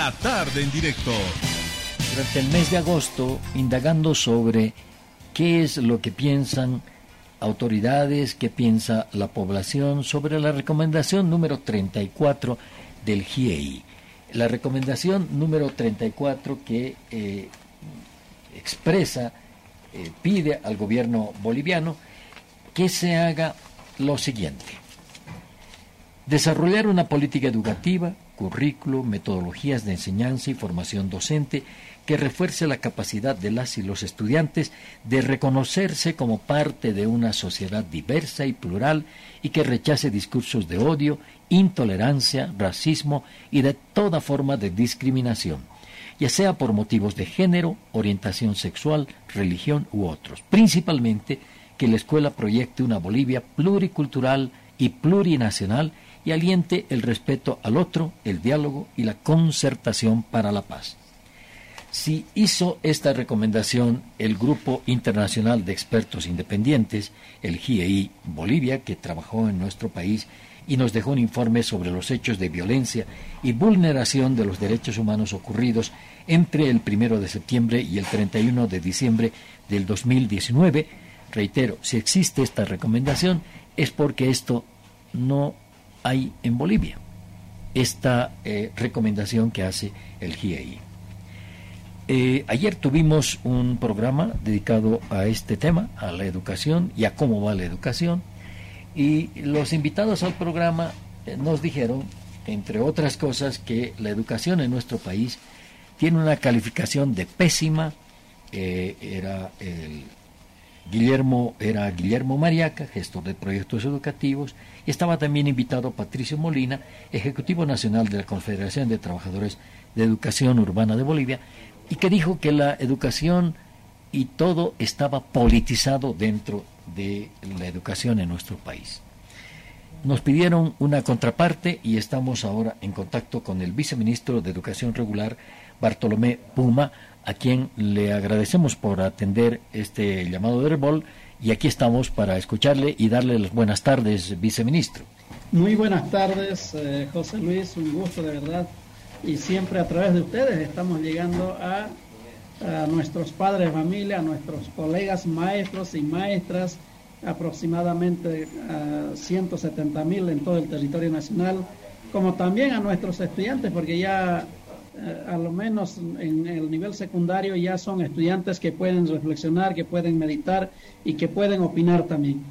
La tarde en directo. Durante el mes de agosto, indagando sobre qué es lo que piensan autoridades, qué piensa la población sobre la recomendación número 34 del GIEI. La recomendación número 34 que eh, expresa, eh, pide al gobierno boliviano que se haga lo siguiente. Desarrollar una política educativa, currículo, metodologías de enseñanza y formación docente que refuerce la capacidad de las y los estudiantes de reconocerse como parte de una sociedad diversa y plural y que rechace discursos de odio, intolerancia, racismo y de toda forma de discriminación, ya sea por motivos de género, orientación sexual, religión u otros. Principalmente que la escuela proyecte una Bolivia pluricultural y plurinacional aliente el respeto al otro, el diálogo y la concertación para la paz. Si hizo esta recomendación el Grupo Internacional de Expertos Independientes, el GIEI Bolivia, que trabajó en nuestro país y nos dejó un informe sobre los hechos de violencia y vulneración de los derechos humanos ocurridos entre el 1 de septiembre y el 31 de diciembre del 2019. Reitero, si existe esta recomendación es porque esto no hay en Bolivia, esta eh, recomendación que hace el GIEI. Eh, ayer tuvimos un programa dedicado a este tema, a la educación y a cómo va la educación. Y los invitados al programa eh, nos dijeron, entre otras cosas, que la educación en nuestro país tiene una calificación de pésima. Era el Guillermo, era Guillermo Mariaca, gestor de proyectos educativos, y estaba también invitado Patricio Molina, Ejecutivo Nacional de la Confederación de Trabajadores de Educación Urbana de Bolivia, y que dijo que la educación y todo estaba politizado dentro de la educación en nuestro país. Nos pidieron una contraparte y estamos ahora en contacto con el viceministro de Educación Regular, Bartolomé Puma, a quien le agradecemos por atender este llamado de Rebol y aquí estamos para escucharle y darle las buenas tardes, viceministro. Muy buenas tardes, eh, José Luis, un gusto de verdad y siempre a través de ustedes estamos llegando a, nuestros padres de familia, a nuestros colegas maestros y maestras, aproximadamente a 170 mil en todo el territorio nacional, como también a nuestros estudiantes, porque ya a lo menos en el nivel secundario ya son estudiantes que pueden reflexionar, que pueden meditar y que pueden opinar también.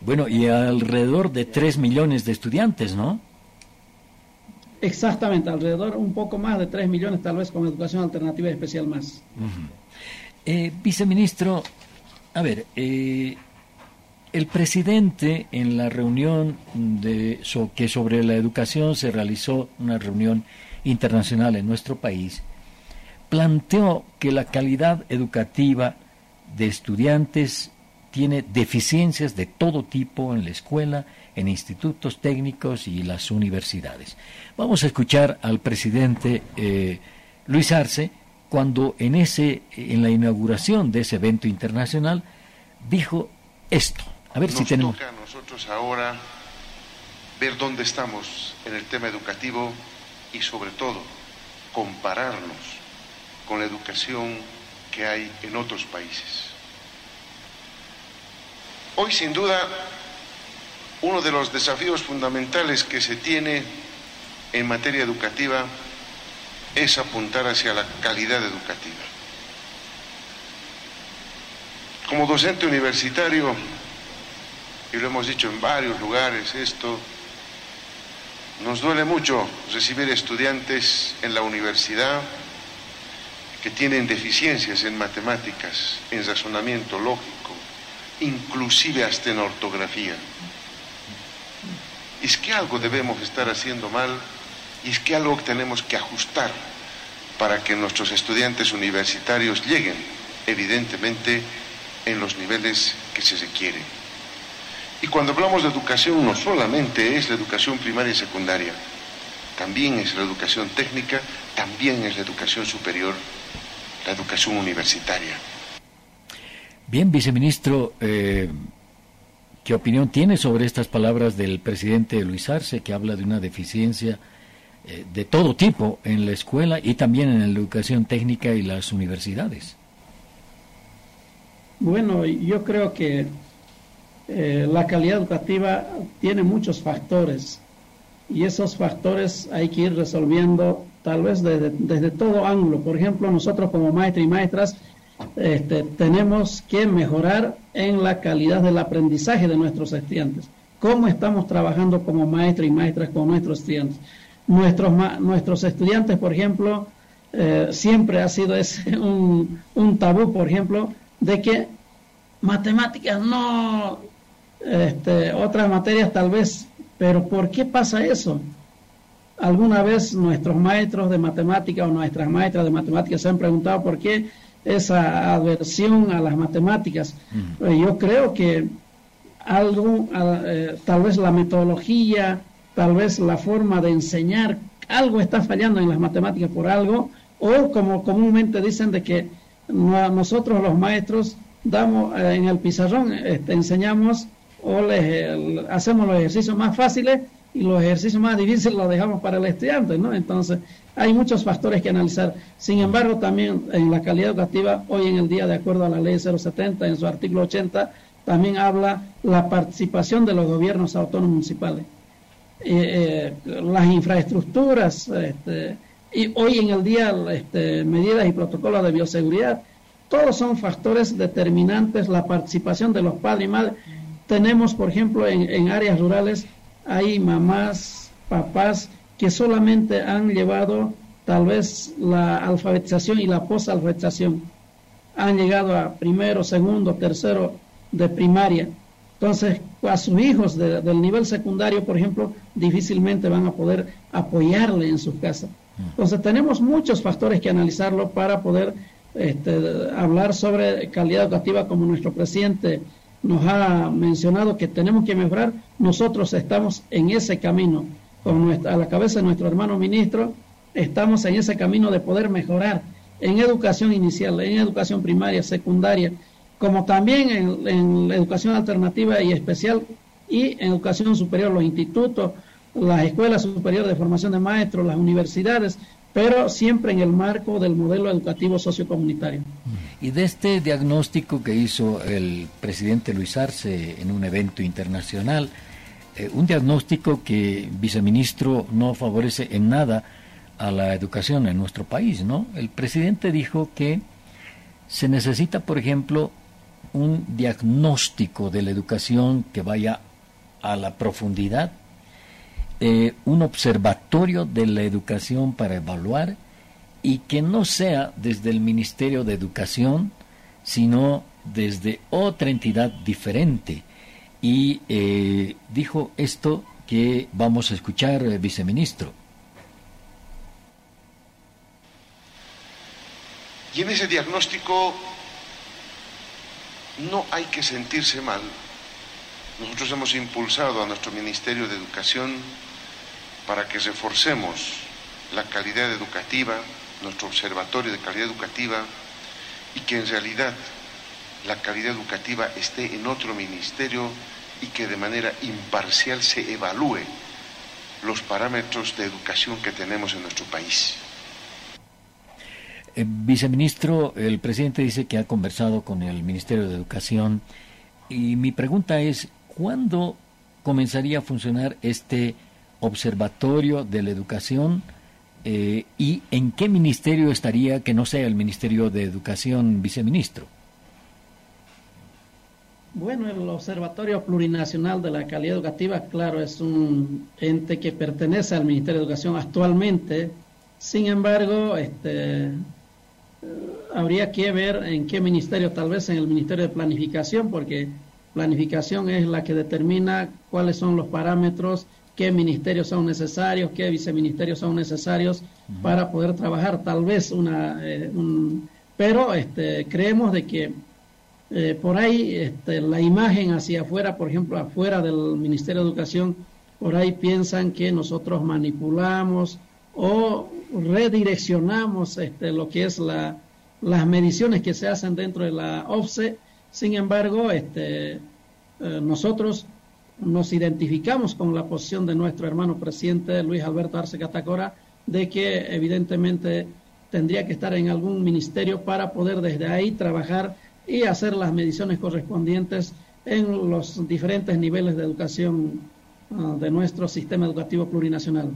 Bueno, y alrededor de 3 millones de estudiantes, ¿no? Exactamente, alrededor un poco más de 3 millones tal vez con educación alternativa especial más. Eh, viceministro, a ver, eh, el presidente en la reunión de, que sobre la educación se realizó, una reunión internacional en nuestro país, planteó que la calidad educativa de estudiantes tiene deficiencias de todo tipo en la escuela, en institutos técnicos y las universidades. Vamos a escuchar al presidente eh, Luis Arce cuando en, ese, en la inauguración de ese evento internacional dijo esto. A ver Nos si tenemos. toca a nosotros ahora ver dónde estamos en el tema educativo y sobre todo compararnos con la educación que hay en otros países. Hoy sin duda uno de los desafíos fundamentales que se tiene en materia educativa es apuntar hacia la calidad educativa. Como docente universitario, y lo hemos dicho en varios lugares esto, nos duele mucho recibir estudiantes en la universidad que tienen deficiencias en matemáticas, en razonamiento lógico, inclusive hasta en ortografía es que algo debemos estar haciendo mal y es que algo tenemos que ajustar para que nuestros estudiantes universitarios lleguen, evidentemente, en los niveles que se requieren. Y cuando hablamos de educación, no solamente es la educación primaria y secundaria, también es la educación técnica, también es la educación superior, la educación universitaria. Bien, viceministro, eh, ¿Qué opinión tiene sobre estas palabras del presidente Luis Arce, que habla de una deficiencia eh, de todo tipo en la escuela y también en la educación técnica y las universidades. Bueno, yo creo que eh, la calidad educativa tiene muchos factores y esos factores hay que ir resolviendo tal vez desde, desde todo ángulo. Por ejemplo, nosotros como maestros y maestras este, tenemos que mejorar en la calidad del aprendizaje de nuestros estudiantes. ¿Cómo estamos trabajando como maestros y maestras con nuestros estudiantes? Nuestros, nuestros estudiantes, por ejemplo, eh, siempre ha sido ese un, un tabú, por ejemplo, de que matemáticas no, este, otras materias tal vez, pero ¿por qué pasa eso? Alguna vez nuestros maestros de matemáticas o nuestras maestras de matemáticas se han preguntado por qué esa aversión a las matemáticas. Eh, yo creo que algo, eh, tal vez la metodología, tal vez la forma de enseñar, algo está fallando en las matemáticas por algo, o como comúnmente dicen de que nosotros los maestros damos eh, en el pizarrón, este, enseñamos o les, hacemos los ejercicios más fáciles y los ejercicios más difíciles los dejamos para el estudiante, ¿no? Entonces, hay muchos factores que analizar. Sin embargo, también en la calidad educativa, hoy en el día, de acuerdo a la ley 070, en su artículo 80, también habla la participación de los gobiernos autónomos municipales. Eh, eh, las infraestructuras, este, y hoy en el día, este, medidas y protocolos de bioseguridad, todos son factores determinantes, la participación de los padres y madres. Tenemos, por ejemplo, en, en áreas rurales, hay mamás, papás que solamente han llevado tal vez la alfabetización y la posalfabetización. Han llegado a primero, segundo, tercero de primaria. Entonces, a sus hijos del nivel secundario, por ejemplo, difícilmente van a poder apoyarle en su casa. Entonces, tenemos muchos factores que analizarlo para poder este, hablar sobre calidad educativa como nuestro presidente nos ha mencionado que tenemos que mejorar. Nosotros estamos en ese camino a la cabeza de nuestro hermano ministro, estamos en ese camino de poder mejorar en educación inicial, en educación primaria, secundaria, como también en, la educación alternativa y especial y en educación superior, los institutos, las escuelas superiores de formación de maestros, las universidades, pero siempre en el marco del modelo educativo sociocomunitario. Y de este diagnóstico que hizo el presidente Luis Arce en un evento internacional, eh, un diagnóstico que, viceministro, no favorece en nada a la educación en nuestro país, ¿no? El presidente dijo que se necesita, por ejemplo, un diagnóstico de la educación que vaya a la profundidad, eh, un observatorio de la educación para evaluar y que no sea desde el Ministerio de Educación, sino desde otra entidad diferente y eh, dijo esto que vamos a escuchar, eh, viceministro. Y en ese diagnóstico no hay que sentirse mal. Nosotros hemos impulsado a nuestro Ministerio de Educación para que reforcemos la calidad educativa, nuestro observatorio de calidad educativa, y que en realidad la calidad educativa esté en otro ministerio y que de manera imparcial se evalúe los parámetros de educación que tenemos en nuestro país. Eh, viceministro, el presidente dice que ha conversado con el Ministerio de Educación y mi pregunta es, ¿cuándo comenzaría a funcionar este observatorio de la educación eh, y en qué ministerio estaría que no sea el Ministerio de Educación, viceministro? Bueno, el Observatorio Plurinacional de la Calidad Educativa, claro, es un ente que pertenece al Ministerio de Educación actualmente. Sin embargo, este, eh, habría que ver en qué ministerio, tal vez en el Ministerio de Planificación, porque planificación es la que determina cuáles son los parámetros, qué ministerios son necesarios, qué viceministerios son necesarios para poder trabajar. Tal vez una, eh, un, pero este, creemos de que eh, por ahí este, la imagen hacia afuera, por ejemplo, afuera del Ministerio de Educación, por ahí piensan que nosotros manipulamos o redireccionamos este, lo que es la, las mediciones que se hacen dentro de la OFSE. Sin embargo, este, eh, nosotros nos identificamos con la posición de nuestro hermano presidente Luis Alberto Arce Catacora de que evidentemente tendría que estar en algún ministerio para poder desde ahí trabajar y hacer las mediciones correspondientes en los diferentes niveles de educación ah, de nuestro sistema educativo plurinacional.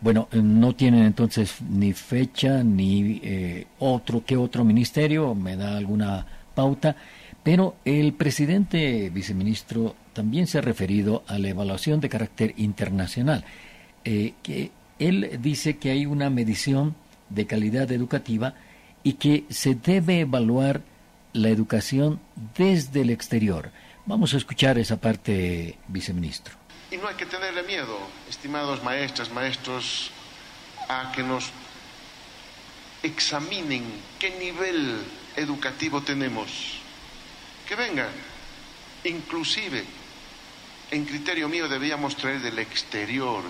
Bueno, no tienen entonces ni fecha ni eh, otro que otro ministerio, me da alguna pauta, pero el presidente viceministro también se ha referido a la evaluación de carácter internacional, eh, que él dice que hay una medición de calidad educativa y que se debe evaluar la educación desde el exterior. Vamos a escuchar esa parte, viceministro. Y no hay que tenerle miedo, estimados maestras, maestros, a que nos examinen qué nivel educativo tenemos. Que vengan. Inclusive, en criterio mío, debíamos traer del exterior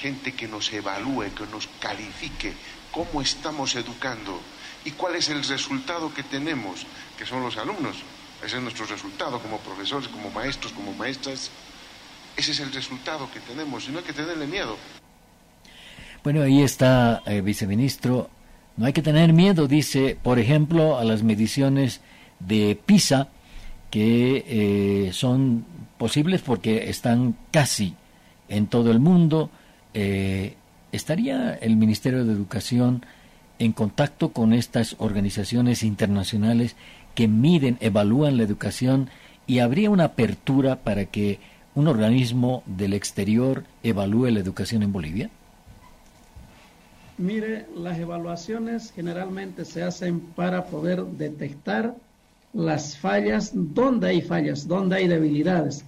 gente que nos evalúe, que nos califique cómo estamos educando y cuál es el resultado que tenemos, que son los alumnos. Ese es nuestro resultado como profesores, como maestros, como maestras. Ese es el resultado que tenemos y no hay que tenerle miedo. Bueno, ahí está, eh, viceministro. No hay que tener miedo, dice, por ejemplo, a las mediciones de PISA, que eh, son posibles porque están casi en todo el mundo. Eh, ¿Estaría el Ministerio de Educación en contacto con estas organizaciones internacionales que miden, evalúan la educación y habría una apertura para que un organismo del exterior evalúe la educación en Bolivia? Mire, las evaluaciones generalmente se hacen para poder detectar las fallas, dónde hay fallas, dónde hay debilidades.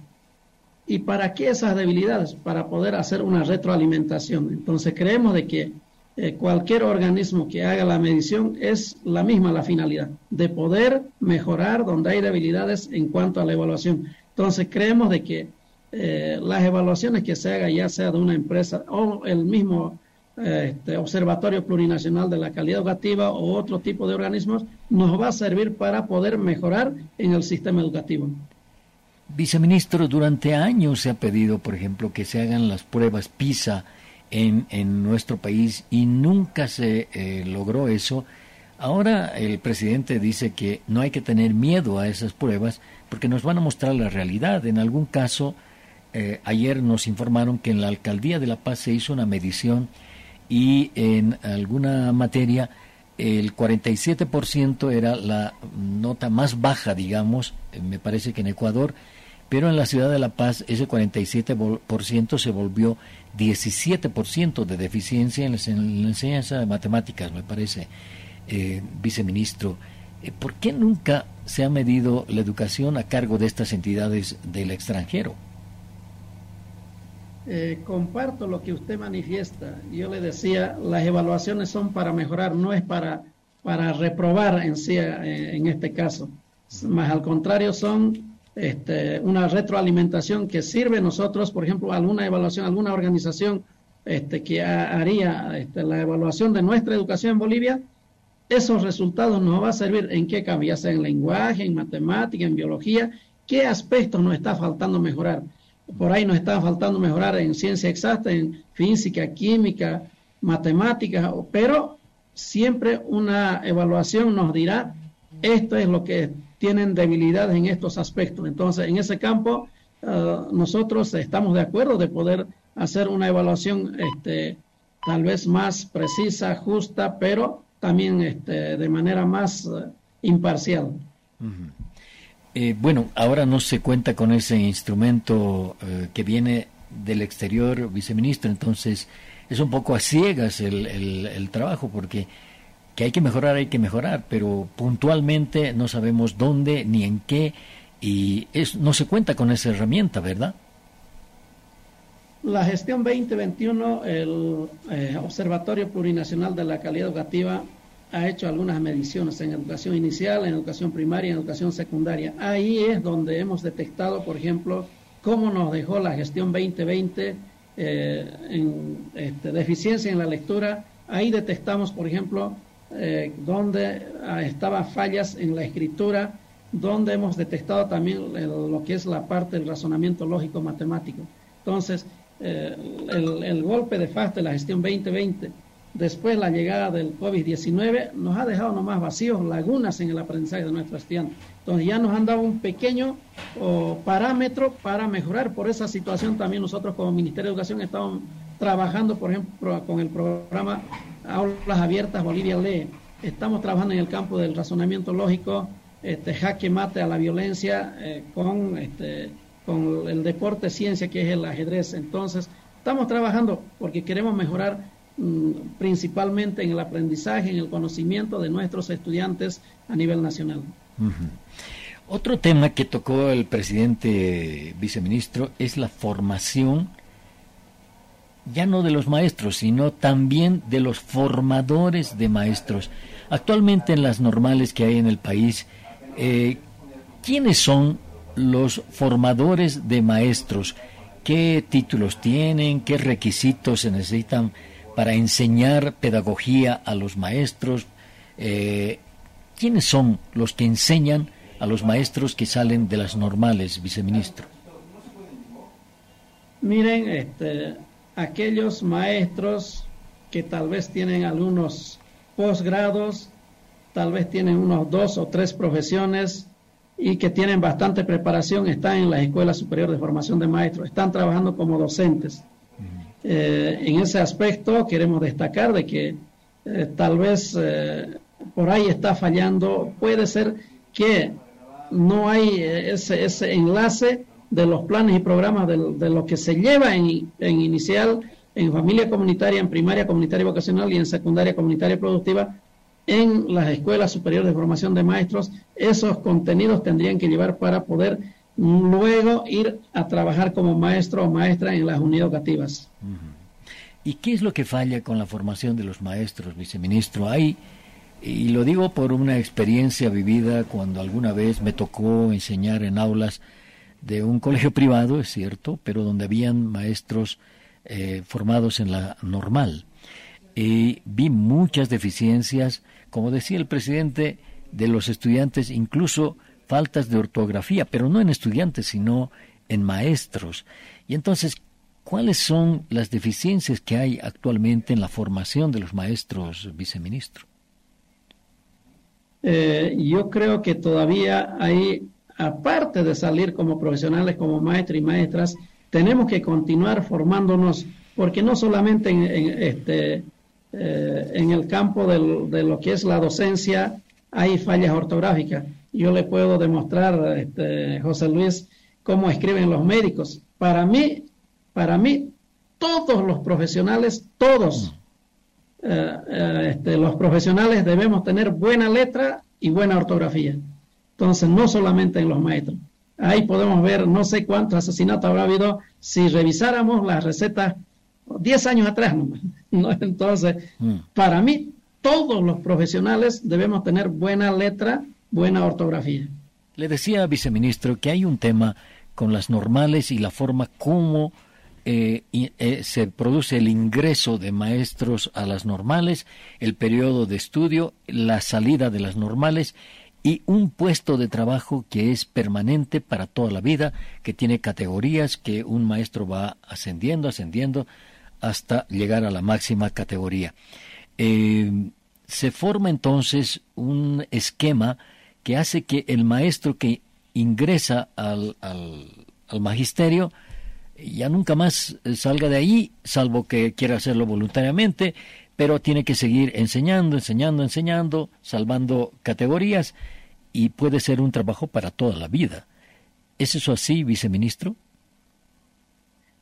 ¿Y para qué esas debilidades? Para poder hacer una retroalimentación. Entonces creemos de que eh, cualquier organismo que haga la medición es la misma la finalidad, de poder mejorar donde hay debilidades en cuanto a la evaluación. Entonces creemos de que eh, las evaluaciones que se haga ya sea de una empresa o el mismo este, Observatorio Plurinacional de la Calidad Educativa o otro tipo de organismos nos va a servir para poder mejorar en el sistema educativo. Viceministro, durante años se ha pedido, por ejemplo, que se hagan las pruebas PISA en, en nuestro país y nunca se eh, logró eso. Ahora el presidente dice que no hay que tener miedo a esas pruebas porque nos van a mostrar la realidad. En algún caso, eh, ayer nos informaron que en la alcaldía de La Paz se hizo una medición y en alguna materia el 47% era la nota más baja, digamos, eh, me parece que en Ecuador, pero en la ciudad de La Paz ese 47% se volvió 17% de deficiencia en la, enseñanza de matemáticas, me parece, eh, viceministro. Eh, ¿Por qué nunca se ha medido la educación a cargo de estas entidades del extranjero? Eh, comparto lo que usted manifiesta. Yo le decía, las evaluaciones son para mejorar, no es para, para reprobar en sí, eh, en este caso. Más al contrario, son este, una retroalimentación que sirve nosotros, por ejemplo, alguna evaluación, alguna organización este, que haría este, la evaluación de nuestra educación en Bolivia, esos resultados nos va a servir en qué cambia, ya sea en lenguaje, en matemática, en biología, qué aspectos nos está faltando mejorar por ahí nos está faltando mejorar en ciencia exacta, en física, química, matemáticas, pero siempre una evaluación nos dirá esto es lo que tienen debilidades en estos aspectos. Entonces, en ese campo, eh, nosotros estamos de acuerdo de poder hacer una evaluación este, tal vez más precisa, justa, pero también este, de manera más eh, imparcial. Eh, bueno, ahora no se cuenta con ese instrumento eh, que viene del exterior, viceministro, entonces es un poco a ciegas el, el, trabajo porque que hay que mejorar, hay que mejorar, pero puntualmente no sabemos dónde ni en qué y es, no se cuenta con esa herramienta, ¿verdad? La gestión 2021, el eh, Observatorio Plurinacional de la Calidad Educativa ha hecho algunas mediciones en educación inicial, en educación primaria, en educación secundaria. Ahí es donde hemos detectado, por ejemplo, cómo nos dejó la gestión 2020 eh, en este, deficiencia en la lectura. Ahí detectamos, por ejemplo, eh, donde ah, estaban fallas en la escritura, donde hemos detectado también lo que es la parte del razonamiento lógico matemático. Entonces, eh, el, el, golpe de fase de la gestión 2020, después la llegada del COVID-19, nos ha dejado nomás vacíos, lagunas en el aprendizaje de nuestros estudiantes. Entonces, ya nos han dado un pequeño parámetro para mejorar. Por esa situación, también nosotros como Ministerio de Educación estamos trabajando, por ejemplo, con el programa Aulas Abiertas Bolivia Lee. Estamos trabajando en el campo del razonamiento lógico, este, jaque mate a la violencia eh, con, este, con el deporte ciencia que es el ajedrez. Entonces, estamos trabajando porque queremos mejorar principalmente en el aprendizaje, en el conocimiento de nuestros estudiantes a nivel nacional. Otro tema que tocó el presidente viceministro es la formación ya no de los maestros, sino también de los formadores de maestros. Actualmente en las normales que hay en el país, eh, ¿quiénes son los formadores de maestros? ¿Qué títulos tienen? ¿Qué requisitos se necesitan para enseñar pedagogía a los maestros? Eh, ¿Quiénes son los que enseñan a los maestros que salen de las normales, viceministro? Miren, este, aquellos maestros que tal vez tienen algunos posgrados, tal vez tienen unos dos o tres profesiones y que tienen bastante preparación, están en la Escuela Superior de Formación de Maestros, están trabajando como docentes. Eh, en ese aspecto queremos destacar de que eh, tal vez eh, por ahí está fallando, puede ser que no hay ese, ese enlace de los planes y programas de, lo que se lleva en, en, inicial, en familia comunitaria, en primaria comunitaria vocacional y en secundaria comunitaria productiva en las escuelas superiores de formación de maestros. Esos contenidos tendrían que llevar para poder luego ir a trabajar como maestro o maestra en las unidades educativas. ¿Y qué es lo que falla con la formación de los maestros, viceministro? Hay, y lo digo por una experiencia vivida cuando alguna vez me tocó enseñar en aulas de un colegio privado, es cierto, pero donde habían maestros eh, formados en la normal. Y vi muchas deficiencias, como decía el presidente, de los estudiantes, incluso faltas de ortografía, pero no en estudiantes, sino en maestros. Y entonces, ¿cuáles son las deficiencias que hay actualmente en la formación de los maestros, viceministro? Eh, yo creo que todavía hay aparte de salir como profesionales, como maestros y maestras, tenemos que continuar formándonos, porque no solamente en, este, eh, en el campo de lo que es la docencia hay fallas ortográficas. Yo le puedo demostrar, este, José Luis, cómo escriben los médicos. Para mí, para mí, todos los profesionales, todos eh, eh, este, los profesionales debemos tener buena letra y buena ortografía. Entonces, no solamente en los maestros. Ahí podemos ver no sé cuántos asesinatos habrá habido si revisáramos las recetas 10 años atrás. ¿no? Entonces, mm. para mí, todos los profesionales debemos tener buena letra, buena ortografía. Le decía, viceministro, que hay un tema con las normales y la forma como eh, eh, se produce el ingreso de maestros a las normales, el periodo de estudio, la salida de las normales y un puesto de trabajo que es permanente para toda la vida, que tiene categorías, que un maestro va ascendiendo, ascendiendo hasta llegar a la máxima categoría. Eh, se forma entonces un esquema que hace que el maestro que ingresa al, al, magisterio ya nunca más salga de ahí, salvo que quiera hacerlo voluntariamente, pero tiene que seguir enseñando, enseñando, enseñando, salvando categorías y puede ser un trabajo para toda la vida. ¿Es eso así, viceministro?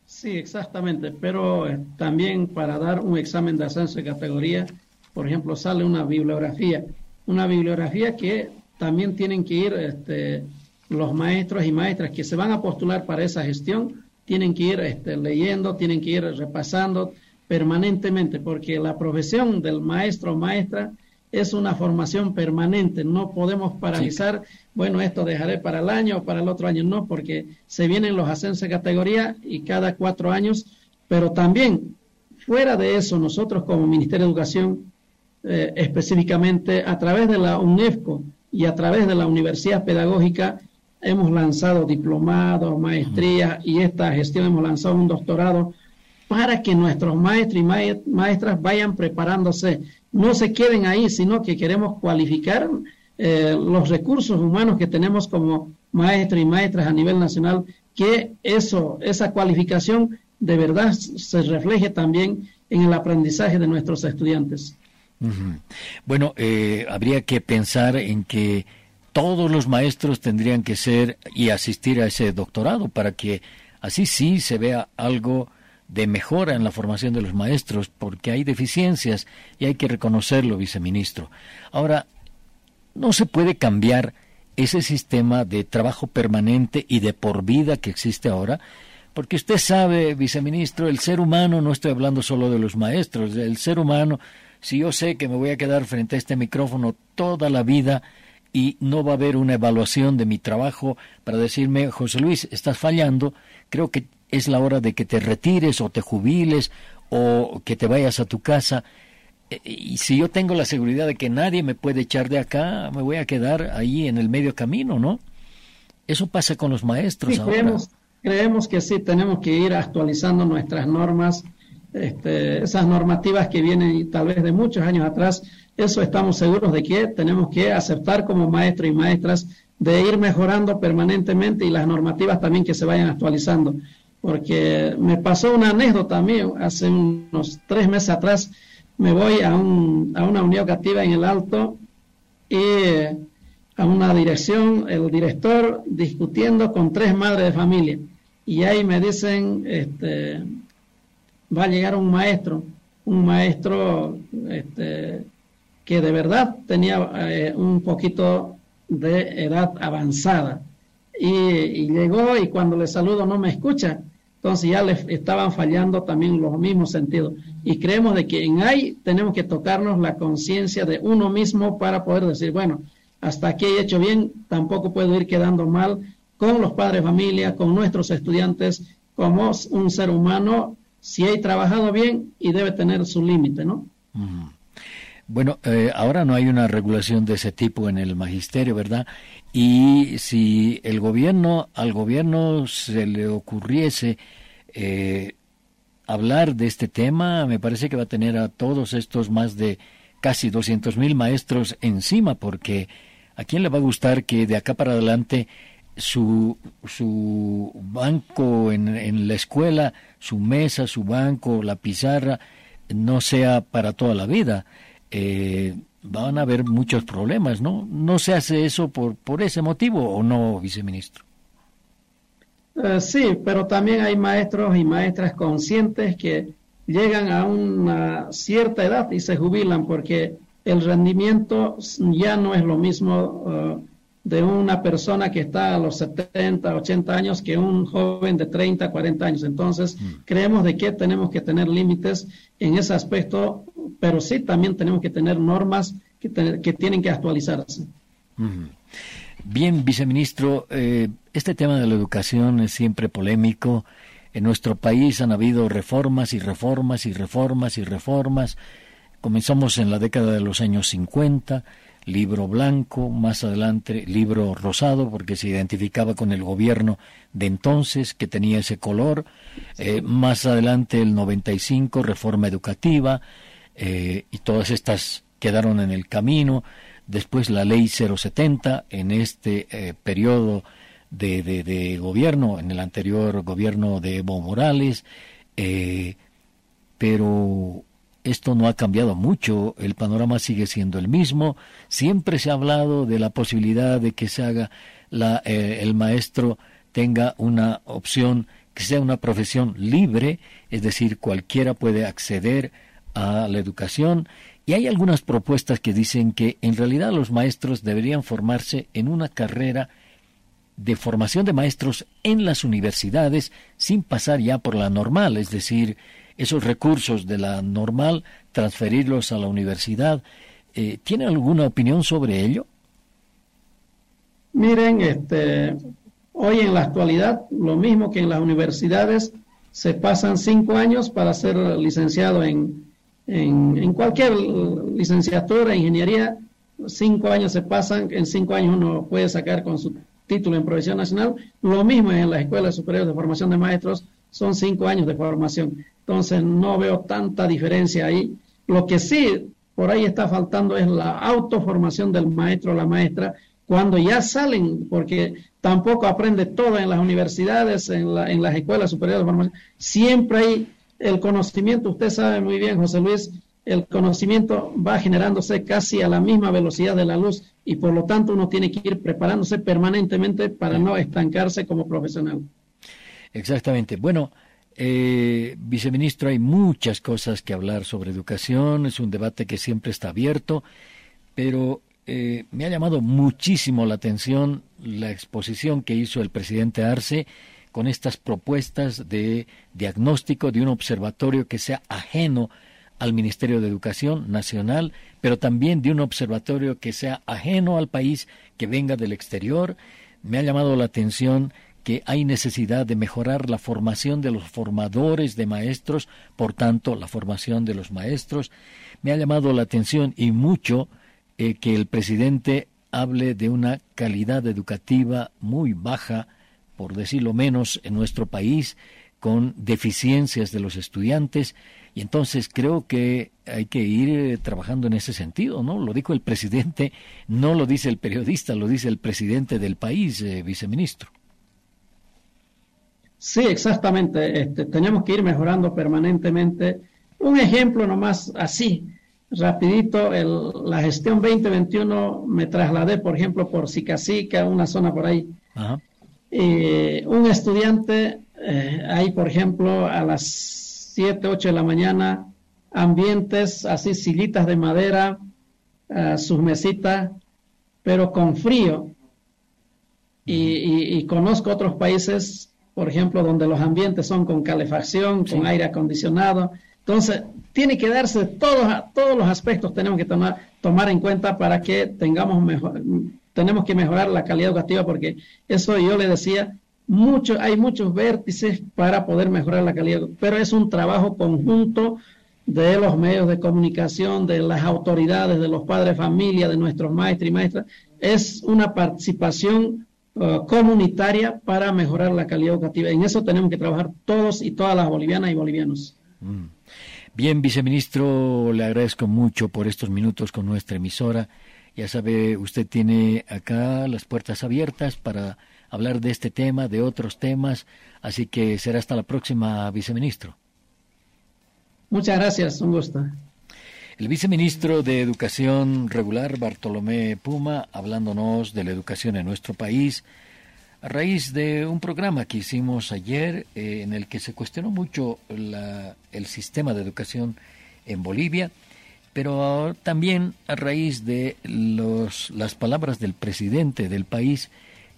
Sí, exactamente, pero eh, también para dar un examen de ascenso de categoría, por ejemplo, sale una bibliografía, una bibliografía que también tienen que ir este, los maestros y maestras que se van a postular para esa gestión, tienen que ir este, leyendo, tienen que ir repasando permanentemente, porque la profesión del maestro o maestra es una formación permanente, no podemos paralizar, bueno, esto dejaré para el año o para el otro año, no, porque se vienen los ascensos de categoría y cada cuatro años, pero también fuera de eso, nosotros como Ministerio de Educación, eh, específicamente a través de la UNEFCO, y a través de la Universidad Pedagógica hemos lanzado diplomados, maestrías y esta gestión hemos lanzado un doctorado para que nuestros maestros y maestras vayan preparándose. No se queden ahí, sino que queremos cualificar eh, los recursos humanos que tenemos como maestros y maestras a nivel nacional, que eso, esa cualificación de verdad se refleje también en el aprendizaje de nuestros estudiantes. Bueno, eh, habría que pensar en que todos los maestros tendrían que ser y asistir a ese doctorado para que así sí se vea algo de mejora en la formación de los maestros, porque hay deficiencias y hay que reconocerlo, viceministro. Ahora, no se puede cambiar ese sistema de trabajo permanente y de por vida que existe ahora, porque usted sabe, viceministro, el ser humano, no estoy hablando solo de los maestros, el ser humano, si yo sé que me voy a quedar frente a este micrófono toda la vida y no va a haber una evaluación de mi trabajo para decirme, José Luis, estás fallando, creo que es la hora de que te retires o te jubiles o que te vayas a tu casa. E, y si yo tengo la seguridad de que nadie me puede echar de acá, me voy a quedar ahí en el medio camino, ¿no? Eso pasa con los maestros ahora. Creemos, que sí, tenemos que ir actualizando nuestras normas, este, esas normativas que vienen tal vez de muchos años atrás. Eso estamos seguros de que tenemos que aceptar como maestros y maestras de ir mejorando permanentemente y las normativas también que se vayan actualizando porque me pasó una anécdota a mí, hace unos tres meses atrás, me voy a, un, a una unión educativa en el Alto y a una dirección, el director discutiendo con tres madres de familia. Y ahí me dicen, este, va a llegar un maestro, un maestro este, que de verdad tenía eh, un poquito de edad avanzada. Y, llegó y cuando le saludo no me escucha. Entonces ya les estaban fallando también los mismos sentidos. Y creemos de que en ahí tenemos que tocarnos la conciencia de uno mismo para poder decir, bueno, hasta aquí he hecho bien, tampoco puedo ir quedando mal con los padres de familia, con nuestros estudiantes, como un ser humano, si he trabajado bien y debe tener su límite, ¿no? Bueno, eh, ahora no hay una regulación de ese tipo en el magisterio, ¿verdad? Y si el gobierno, al gobierno se le ocurriese eh, hablar de este tema, me parece que va a tener a todos estos más de casi 200 mil maestros encima, porque a quién le va a gustar que de acá para adelante su, su banco en, en la escuela, su mesa, su banco, la pizarra, no sea para toda la vida. Eh, van a haber muchos problemas, ¿no? ¿No se hace eso por, por ese motivo o no, viceministro? Eh, sí, pero también hay maestros y maestras conscientes que llegan a una cierta edad y se jubilan porque el rendimiento ya no es lo mismo eh, de una persona que está a los 70, 80 años que un joven de 30, 40 años. Entonces, mm. creemos de que tenemos que tener límites en ese aspecto pero sí también tenemos que tener normas que, que tienen que actualizarse. Bien, viceministro, eh, este tema de la educación es siempre polémico. En nuestro país han habido reformas y reformas y reformas y reformas. Comenzamos en la década de los años 50, libro blanco, más adelante libro rosado, porque se identificaba con el gobierno de entonces que tenía ese color. Eh, más adelante el 95, reforma educativa. Eh, y todas estas quedaron en el camino. Después la ley 070 en este eh, periodo de, de, gobierno, en el anterior gobierno de Evo Morales, pero esto no ha cambiado mucho, el panorama sigue siendo el mismo, siempre se ha hablado de la posibilidad de que se haga la, el maestro tenga una opción que sea una profesión libre, es decir, cualquiera puede acceder a la educación. Y hay algunas propuestas que dicen que en realidad los maestros deberían formarse en una carrera de formación de maestros en las universidades sin pasar ya por la normal, es decir, esos recursos de la normal, transferirlos a la universidad. Eh, ¿Tiene alguna opinión sobre ello? Miren, este, hoy en la actualidad, lo mismo que en las universidades, se pasan cinco años para ser licenciado en, en, cualquier licenciatura, ingeniería, cinco años se pasan, en cinco años uno puede sacar con su título en profesión nacional. Lo mismo en las escuelas superiores de formación de maestros, son cinco años de formación. Entonces no veo tanta diferencia ahí. Lo que sí por ahí está faltando es la autoformación del maestro o la maestra cuando ya salen, porque tampoco aprende todo en las universidades, en, la, en las escuelas superiores de formación. Siempre hay el conocimiento, usted sabe muy bien, José Luis, el conocimiento va generándose casi a la misma velocidad de la luz y por lo tanto uno tiene que ir preparándose permanentemente para no estancarse como profesional. Exactamente. Bueno, eh, viceministro, hay muchas cosas que hablar sobre educación, es un debate que siempre está abierto, pero eh, me ha llamado muchísimo la atención la exposición que hizo el presidente Arce con estas propuestas de diagnóstico de un observatorio que sea ajeno al Ministerio de Educación Nacional, pero también de un observatorio que sea ajeno al país, que venga del exterior. Me ha llamado la atención que hay necesidad de mejorar la formación de los formadores de maestros, por tanto, la formación de los maestros. Me ha llamado la atención y mucho eh, que el presidente hable de una calidad educativa muy baja, por decirlo menos, en nuestro país, con deficiencias de los estudiantes, y entonces creo que hay que ir eh, trabajando en ese sentido, ¿no? Lo dijo el presidente, no lo dice el periodista, lo dice el presidente del país, eh, viceministro. Sí, exactamente. Este, tenemos que ir mejorando permanentemente. Un ejemplo nomás así, rapidito, la gestión 2021 me trasladé, por ejemplo, por Sicasica, una zona por ahí. Eh, un estudiante, eh, ahí, por ejemplo, a las 7, 8 de la mañana, ambientes así, sillitas de madera, uh, sus mesitas, pero con frío. y, conozco otros países por ejemplo, donde los ambientes son con calefacción, con aire acondicionado. Entonces, tiene que darse todos, todos los aspectos tenemos que tomar, tomar en cuenta para que tengamos mejor, tenemos que mejorar la calidad educativa porque eso yo le decía, mucho, hay muchos vértices para poder mejorar la calidad, pero es un trabajo conjunto de los medios de comunicación, de las autoridades, de los padres de familia, de nuestros maestros y maestras. Es una participación Uh, comunitaria para mejorar la calidad educativa. En eso tenemos que trabajar todos y todas las bolivianas y bolivianos. Mm. Bien, viceministro, le agradezco mucho por estos minutos con nuestra emisora. Ya sabe, usted tiene acá las puertas abiertas para hablar de este tema, de otros temas, así que será hasta la próxima, viceministro. Muchas gracias, un gusto. El viceministro de Educación Regular, Bartolomé Puma, hablándonos de la educación en nuestro país, a raíz de un programa que hicimos ayer eh, en el que se cuestionó mucho el sistema de educación en Bolivia, pero también a raíz de los, las palabras del presidente del país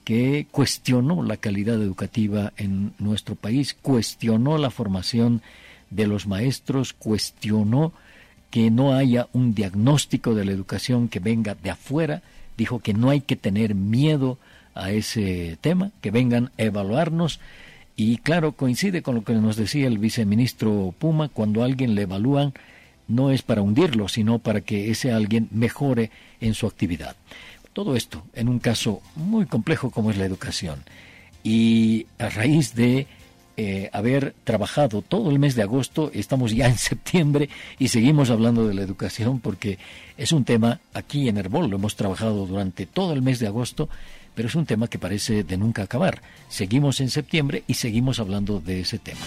que cuestionó la calidad educativa en nuestro país, cuestionó la formación de los maestros, cuestionó que no haya un diagnóstico de la educación que venga de afuera, dijo que no hay que tener miedo a ese tema, que vengan a evaluarnos y claro, coincide con lo que nos decía el viceministro Puma, cuando a alguien le evalúan no es para hundirlo, sino para que ese alguien mejore en su actividad. Todo esto en un caso muy complejo como es la educación. Y a raíz de eh, haber trabajado todo el mes de agosto, estamos ya en septiembre y seguimos hablando de la educación porque es un tema aquí en Herbol, lo hemos trabajado durante todo el mes de agosto, pero es un tema que parece de nunca acabar. Seguimos en septiembre y seguimos hablando de ese tema.